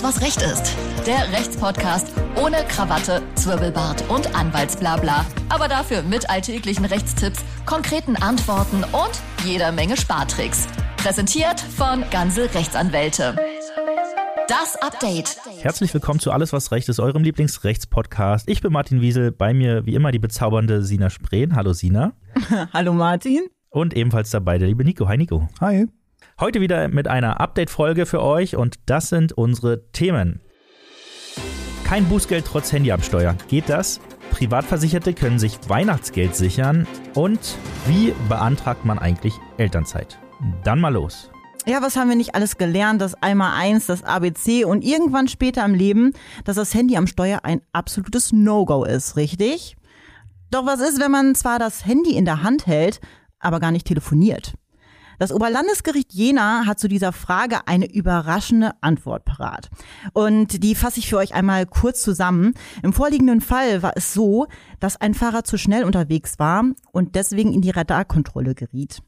Alles, was Recht ist. Der Rechtspodcast ohne Krawatte, Zwirbelbart und Anwaltsblabla. Aber dafür mit alltäglichen Rechtstipps, konkreten Antworten und jeder Menge Spartricks. Präsentiert von Ganze Rechtsanwälte. Das Update. Herzlich willkommen zu Alles, was Recht ist, eurem Lieblingsrechtspodcast. Ich bin Martin Wiesel, bei mir wie immer die bezaubernde Sina Spreen. Hallo Sina. Hallo Martin. Und ebenfalls dabei der liebe Nico. Hi Nico. Hi. Heute wieder mit einer Update-Folge für euch und das sind unsere Themen. Kein Bußgeld trotz Handyabsteuer. Geht das? Privatversicherte können sich Weihnachtsgeld sichern und wie beantragt man eigentlich Elternzeit? Dann mal los. Ja, was haben wir nicht alles gelernt? Das Einmal-Eins, das ABC und irgendwann später im Leben, dass das Handy am Steuer ein absolutes No-Go ist, richtig? Doch was ist, wenn man zwar das Handy in der Hand hält, aber gar nicht telefoniert? Das Oberlandesgericht Jena hat zu dieser Frage eine überraschende Antwort parat. Und die fasse ich für euch einmal kurz zusammen. Im vorliegenden Fall war es so, dass ein Fahrer zu schnell unterwegs war und deswegen in die Radarkontrolle geriet.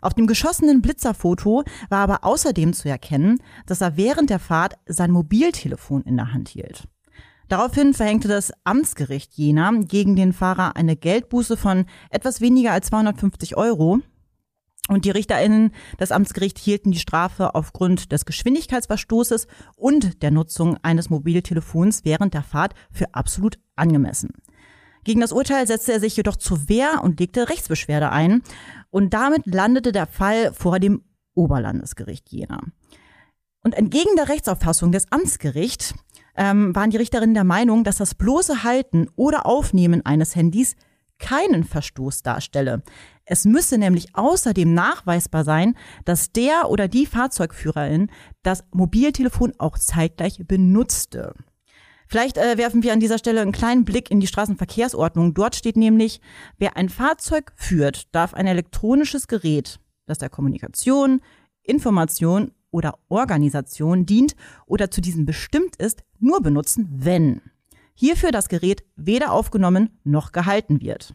Auf dem geschossenen Blitzerfoto war aber außerdem zu erkennen, dass er während der Fahrt sein Mobiltelefon in der Hand hielt. Daraufhin verhängte das Amtsgericht Jena gegen den Fahrer eine Geldbuße von etwas weniger als 250 Euro und die RichterInnen des Amtsgerichts hielten die Strafe aufgrund des Geschwindigkeitsverstoßes und der Nutzung eines Mobiltelefons während der Fahrt für absolut angemessen. Gegen das Urteil setzte er sich jedoch zur Wehr und legte Rechtsbeschwerde ein. Und damit landete der Fall vor dem Oberlandesgericht Jena. Und entgegen der Rechtsauffassung des Amtsgerichts ähm, waren die Richterinnen der Meinung, dass das bloße Halten oder Aufnehmen eines Handys keinen Verstoß darstelle. Es müsse nämlich außerdem nachweisbar sein, dass der oder die Fahrzeugführerin das Mobiltelefon auch zeitgleich benutzte. Vielleicht äh, werfen wir an dieser Stelle einen kleinen Blick in die Straßenverkehrsordnung. Dort steht nämlich, wer ein Fahrzeug führt, darf ein elektronisches Gerät, das der Kommunikation, Information oder Organisation dient oder zu diesem bestimmt ist, nur benutzen, wenn hierfür das Gerät weder aufgenommen noch gehalten wird.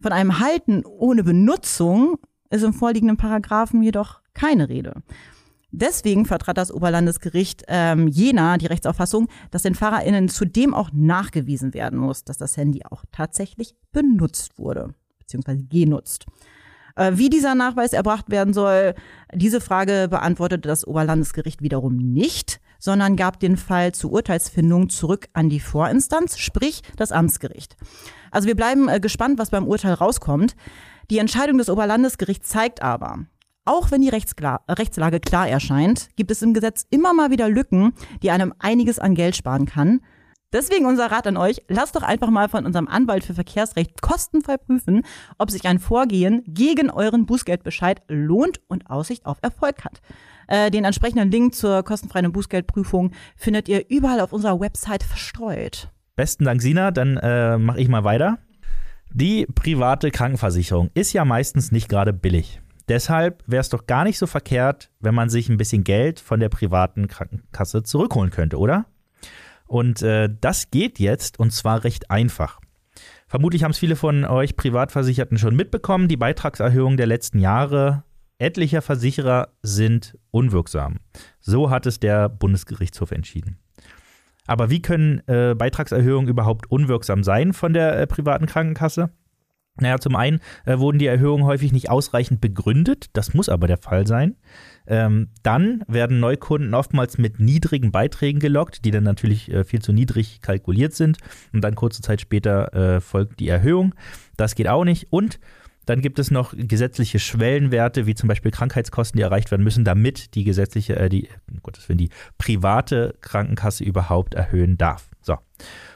Von einem Halten ohne Benutzung ist im vorliegenden Paragraphen jedoch keine Rede. Deswegen vertrat das Oberlandesgericht ähm, Jena die Rechtsauffassung, dass den FahrerInnen zudem auch nachgewiesen werden muss, dass das Handy auch tatsächlich benutzt wurde, beziehungsweise genutzt. Äh, wie dieser Nachweis erbracht werden soll, diese Frage beantwortete das Oberlandesgericht wiederum nicht, sondern gab den Fall zur Urteilsfindung zurück an die Vorinstanz, sprich das Amtsgericht. Also wir bleiben äh, gespannt, was beim Urteil rauskommt. Die Entscheidung des Oberlandesgerichts zeigt aber, auch wenn die Rechtsklar Rechtslage klar erscheint, gibt es im Gesetz immer mal wieder Lücken, die einem einiges an Geld sparen kann. Deswegen unser Rat an euch, lasst doch einfach mal von unserem Anwalt für Verkehrsrecht kostenfrei prüfen, ob sich ein Vorgehen gegen euren Bußgeldbescheid lohnt und Aussicht auf Erfolg hat. Äh, den entsprechenden Link zur kostenfreien Bußgeldprüfung findet ihr überall auf unserer Website verstreut. Besten Dank, Sina. Dann äh, mache ich mal weiter. Die private Krankenversicherung ist ja meistens nicht gerade billig. Deshalb wäre es doch gar nicht so verkehrt, wenn man sich ein bisschen Geld von der privaten Krankenkasse zurückholen könnte, oder? Und äh, das geht jetzt und zwar recht einfach. Vermutlich haben es viele von euch Privatversicherten schon mitbekommen. Die Beitragserhöhungen der letzten Jahre etlicher Versicherer sind unwirksam. So hat es der Bundesgerichtshof entschieden. Aber wie können äh, Beitragserhöhungen überhaupt unwirksam sein von der äh, privaten Krankenkasse? Naja, zum einen äh, wurden die Erhöhungen häufig nicht ausreichend begründet, das muss aber der Fall sein. Ähm, dann werden Neukunden oftmals mit niedrigen Beiträgen gelockt, die dann natürlich äh, viel zu niedrig kalkuliert sind und dann kurze Zeit später äh, folgt die Erhöhung. Das geht auch nicht. Und dann gibt es noch gesetzliche Schwellenwerte, wie zum Beispiel Krankheitskosten, die erreicht werden müssen, damit die gesetzliche, äh, die, Gottes Willen, die private Krankenkasse überhaupt erhöhen darf. So.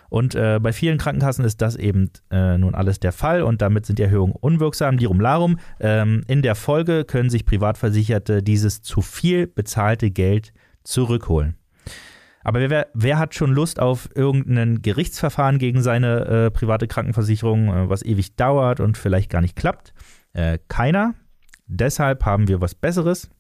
Und äh, bei vielen Krankenkassen ist das eben äh, nun alles der Fall und damit sind die Erhöhungen unwirksam. Lirum Larum. Ähm, in der Folge können sich Privatversicherte dieses zu viel bezahlte Geld zurückholen. Aber wer, wer, hat schon Lust auf irgendein Gerichtsverfahren gegen seine äh, private Krankenversicherung, äh, was ewig dauert und vielleicht gar nicht klappt? Äh, keiner. Deshalb haben wir was Besseres.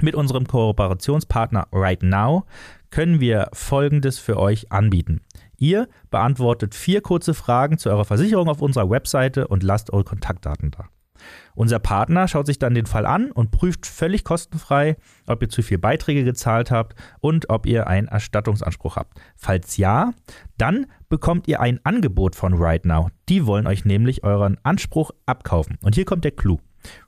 Mit unserem Kooperationspartner Right Now können wir Folgendes für euch anbieten. Ihr beantwortet vier kurze Fragen zu eurer Versicherung auf unserer Webseite und lasst eure Kontaktdaten da. Unser Partner schaut sich dann den Fall an und prüft völlig kostenfrei, ob ihr zu viel Beiträge gezahlt habt und ob ihr einen Erstattungsanspruch habt. Falls ja, dann bekommt ihr ein Angebot von Right Now. Die wollen euch nämlich euren Anspruch abkaufen. Und hier kommt der Clou.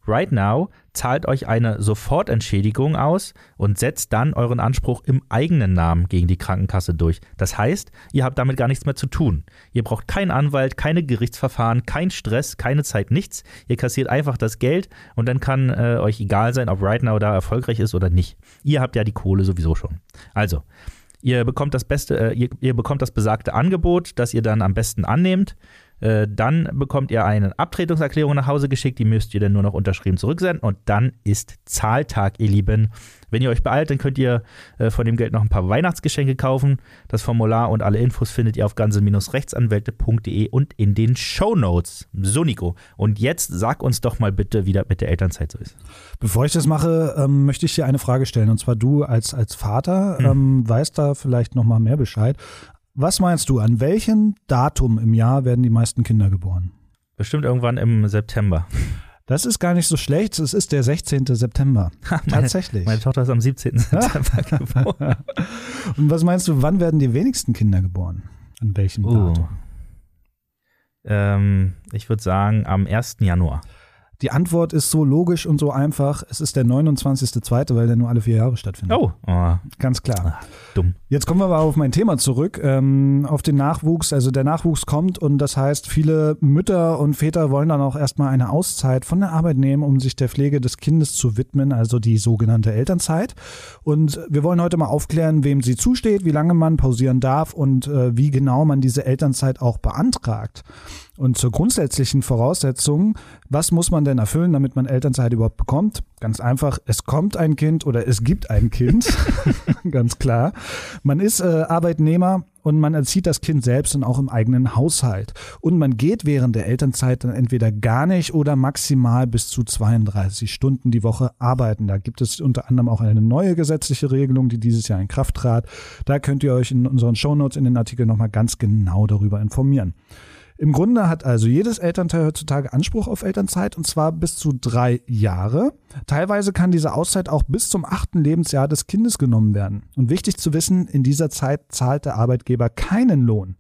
Right Now zahlt euch eine Sofortentschädigung aus und setzt dann euren Anspruch im eigenen Namen gegen die Krankenkasse durch. Das heißt, ihr habt damit gar nichts mehr zu tun. Ihr braucht keinen Anwalt, keine Gerichtsverfahren, kein Stress, keine Zeit, nichts. Ihr kassiert einfach das Geld und dann kann äh, euch egal sein, ob Right Now da erfolgreich ist oder nicht. Ihr habt ja die Kohle sowieso schon. Also, ihr bekommt das beste, äh, ihr, ihr bekommt das besagte Angebot, das ihr dann am besten annehmt. Äh, dann bekommt ihr eine Abtretungserklärung nach Hause geschickt, die müsst ihr dann nur noch unterschrieben zurücksenden und dann ist Zahltag, ihr Lieben. Wenn ihr euch beeilt, dann könnt ihr äh, von dem Geld noch ein paar Weihnachtsgeschenke kaufen. Das Formular und alle Infos findet ihr auf ganze-rechtsanwälte.de und in den Show Notes. So, Nico. Und jetzt sag uns doch mal bitte, wie das mit der Elternzeit so ist. Bevor ich das mache, ähm, möchte ich dir eine Frage stellen. Und zwar du als, als Vater Hm. ähm, weißt da vielleicht noch mal mehr Bescheid. Was meinst du, an welchem Datum im Jahr werden die meisten Kinder geboren? Bestimmt irgendwann im September. Das ist gar nicht so schlecht. Es ist der 16. September. Tatsächlich. Meine Tochter ist am 17. September geboren. Und was meinst du, wann werden die wenigsten Kinder geboren? An welchem Oh. Datum? Ähm, ich würde sagen am 1. Januar. Die Antwort ist so logisch und so einfach. Es ist der 29.2., weil der nur alle vier Jahre stattfindet. Oh, oh Ganz klar. dumm. Jetzt kommen wir aber auf mein Thema zurück, ähm, auf den Nachwuchs. Also der Nachwuchs kommt und das heißt, viele Mütter und Väter wollen dann auch erstmal eine Auszeit von der Arbeit nehmen, um sich der Pflege des Kindes zu widmen, also die sogenannte Elternzeit. Und wir wollen heute mal aufklären, wem sie zusteht, wie lange man pausieren darf und äh, wie genau man diese Elternzeit auch beantragt. Und zur grundsätzlichen Voraussetzung, was muss man denn erfüllen, damit man Elternzeit überhaupt bekommt? Ganz einfach, es kommt ein Kind oder es gibt ein Kind, ganz klar. Man ist äh, Arbeitnehmer und man erzieht das Kind selbst und auch im eigenen Haushalt. Und man geht während der Elternzeit dann entweder gar nicht oder maximal bis zu 32 Stunden die Woche arbeiten. Da gibt es unter anderem auch eine neue gesetzliche Regelung, die dieses Jahr in Kraft trat. Da könnt ihr euch in unseren Shownotes in den Artikel nochmal ganz genau darüber informieren. Im Grunde hat also jedes Elternteil heutzutage Anspruch auf Elternzeit und zwar bis zu drei Jahre. Teilweise kann diese Auszeit auch bis zum achten Lebensjahr des Kindes genommen werden. Und wichtig zu wissen, in dieser Zeit zahlt der Arbeitgeber keinen Lohn.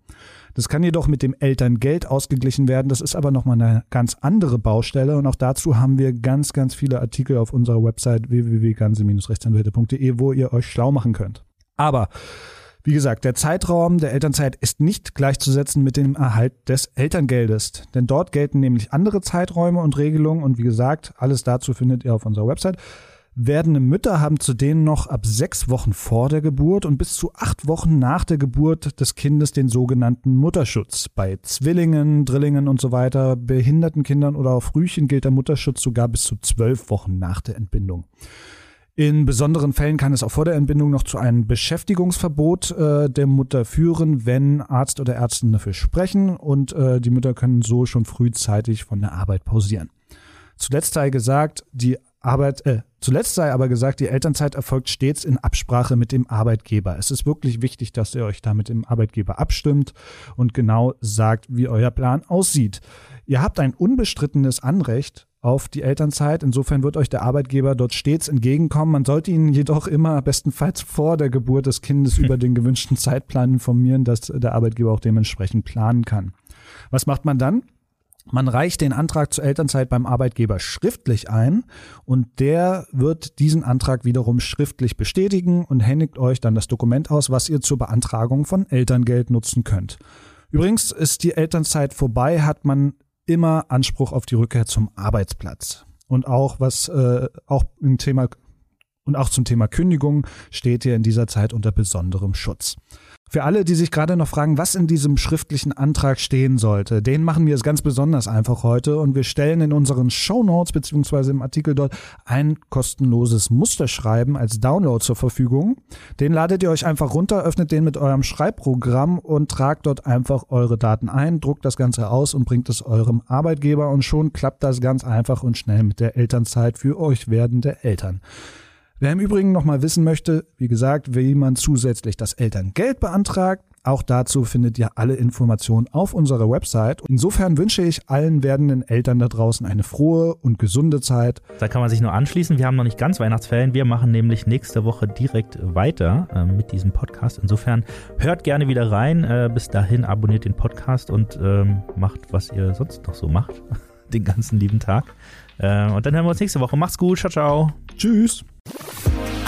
Das kann jedoch mit dem Elterngeld ausgeglichen werden. Das ist aber nochmal eine ganz andere Baustelle und auch dazu haben wir ganz, ganz viele Artikel auf unserer Website www.ganze-rechtsanwälte.de, wo ihr euch schlau machen könnt. Aber wie gesagt, der Zeitraum der Elternzeit ist nicht gleichzusetzen mit dem Erhalt des Elterngeldes. Denn dort gelten nämlich andere Zeiträume und Regelungen und wie gesagt, alles dazu findet ihr auf unserer Website. Werdende Mütter haben zudem noch ab sechs Wochen vor der Geburt und bis zu acht Wochen nach der Geburt des Kindes den sogenannten Mutterschutz. Bei Zwillingen, Drillingen und so weiter, behinderten Kindern oder auch Frühchen gilt der Mutterschutz sogar bis zu zwölf Wochen nach der Entbindung. In besonderen Fällen kann es auch vor der Entbindung noch zu einem Beschäftigungsverbot äh, der Mutter führen, wenn Arzt oder Ärztin dafür sprechen und äh, die Mütter können so schon frühzeitig von der Arbeit pausieren. Zuletzt sei gesagt, die Arbeit, äh, zuletzt sei aber gesagt, die Elternzeit erfolgt stets in Absprache mit dem Arbeitgeber. Es ist wirklich wichtig, dass ihr euch da mit dem Arbeitgeber abstimmt und genau sagt, wie euer Plan aussieht. Ihr habt ein unbestrittenes Anrecht auf die Elternzeit. Insofern wird euch der Arbeitgeber dort stets entgegenkommen. Man sollte ihn jedoch immer bestenfalls vor der Geburt des Kindes über den gewünschten Zeitplan informieren, dass der Arbeitgeber auch dementsprechend planen kann. Was macht man dann? Man reicht den Antrag zur Elternzeit beim Arbeitgeber schriftlich ein und der wird diesen Antrag wiederum schriftlich bestätigen und händigt euch dann das Dokument aus, was ihr zur Beantragung von Elterngeld nutzen könnt. Übrigens ist die Elternzeit vorbei, hat man immer Anspruch auf die Rückkehr zum Arbeitsplatz. Und auch was äh, auch im Thema und auch zum Thema Kündigung steht ihr in dieser Zeit unter besonderem Schutz. Für alle, die sich gerade noch fragen, was in diesem schriftlichen Antrag stehen sollte, den machen wir es ganz besonders einfach heute und wir stellen in unseren Show Notes beziehungsweise im Artikel dort ein kostenloses Musterschreiben als Download zur Verfügung. Den ladet ihr euch einfach runter, öffnet den mit eurem Schreibprogramm und tragt dort einfach eure Daten ein, druckt das Ganze aus und bringt es eurem Arbeitgeber und schon klappt das ganz einfach und schnell mit der Elternzeit für euch werdende Eltern. Wer im Übrigen nochmal wissen möchte, wie gesagt, wie man zusätzlich das Elterngeld beantragt, Auch dazu findet ihr alle Informationen auf unserer Website. Insofern wünsche ich allen werdenden Eltern da draußen eine frohe und gesunde Zeit. Da kann man sich nur anschließen. Wir haben noch nicht ganz Weihnachtsferien. Wir machen nämlich nächste Woche direkt weiter äh, mit diesem Podcast. Insofern hört gerne wieder rein. Äh, bis dahin abonniert den Podcast und ähm, macht, was ihr sonst noch so macht. den ganzen lieben Tag. Äh, und dann hören wir uns nächste Woche. Macht's gut. Ciao, ciao. Tschüss.